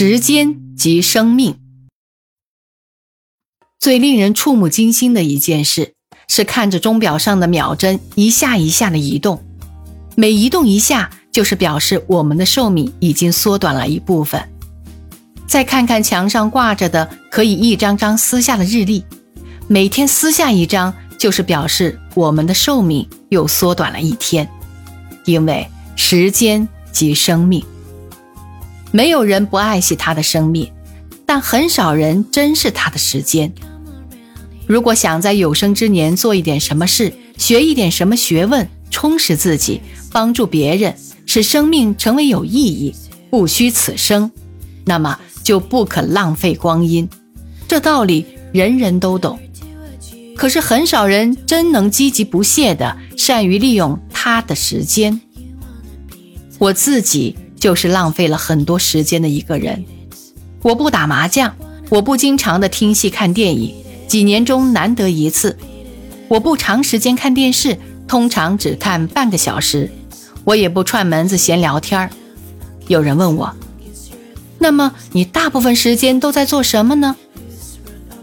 时间即生命。最令人触目惊心的一件事，是看着钟表上的秒针一下一下的移动，每移动一下，就是表示我们的寿命已经缩短了一部分。再看看墙上挂着的可以一张张撕下的日历，每天撕下一张，就是表示我们的寿命又缩短了一天。因为时间即生命，没有人不爱惜他的生命，但很少人珍视他的时间。如果想在有生之年做一点什么事，学一点什么学问，充实自己，帮助别人，使生命成为有意义，不虚此生，那么就不可浪费光阴。这道理人人都懂，可是很少人真能积极不懈的善于利用。他的时间，我自己就是浪费了很多时间的一个人。我不打麻将，我不经常的听戏看电影，几年中难得一次。我不长时间看电视，通常只看半个小时。我也不串门子闲聊天儿。有人问我，那么你大部分时间都在做什么呢？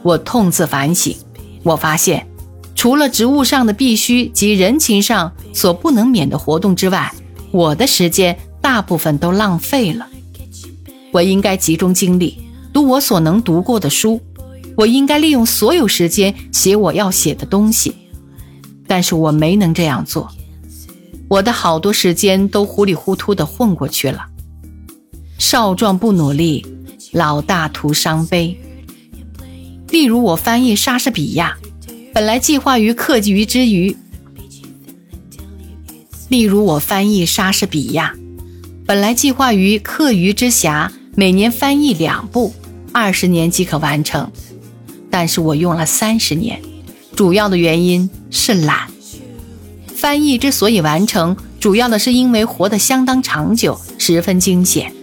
我痛自反省，我发现。除了职务上的必须及人情上所不能免的活动之外，我的时间大部分都浪费了。我应该集中精力读我所能读过的书，我应该利用所有时间写我要写的东西，但是我没能这样做。我的好多时间都糊里糊涂的混过去了。少壮不努力，老大徒伤悲。例如我翻译莎士比亚。本来计划于课余之余，例如我翻译莎士比亚，本来计划于课余之暇，每年翻译两部，二十年即可完成。但是我用了三十年，主要的原因是懒。翻译之所以完成，主要的是因为活得相当长久，十分惊险。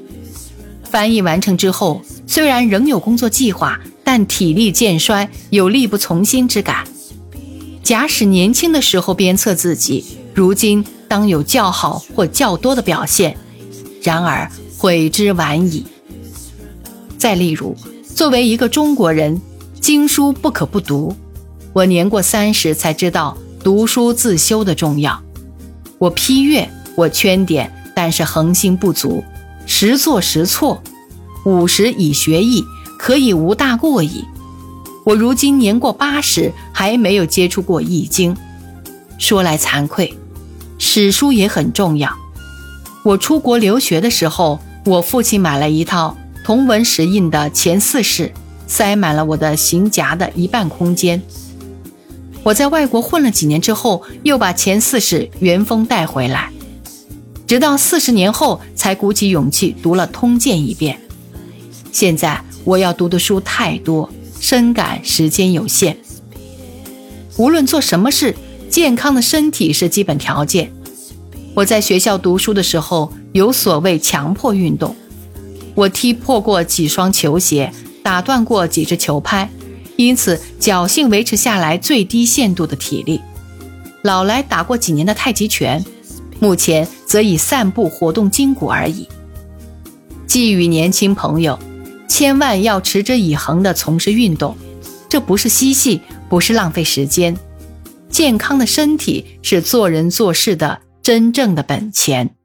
翻译完成之后，虽然仍有工作计划，但体力渐衰，有力不从心之感。假使年轻的时候鞭策自己，如今当有较好或较多的表现。然而悔之晚矣。再例如，作为一个中国人，经书不可不读。我年过三十才知道读书自修的重要。我批阅，我圈点，但是恒心不足，时做时错。五十以学艺，可以无大过矣。我如今年过八十，还没有接触过《易经》。说来惭愧，史书也很重要。我出国留学的时候，我父亲买了一套同文石印的《前四史》，塞满了我的行夹的一半空间。我在外国混了几年之后，又把《前四史》原封带回来，直到四十年后才鼓起勇气读了《通鉴》一遍。现在我要读的书太多。深感时间有限，无论做什么事，健康的身体是基本条件。我在学校读书的时候，有所谓强迫运动，我踢破过几双球鞋，打断过几只球拍，因此侥幸维持下来最低限度的体力。老来打过几年的太极拳，目前则以散步活动筋骨而已。寄予年轻朋友。千万要持之以恒地从事运动，这不是嬉戏，不是浪费时间。健康的身体是做人做事的真正的本钱。